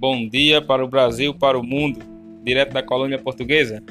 Bom dia para o Brasil, para o mundo, direto da colônia portuguesa.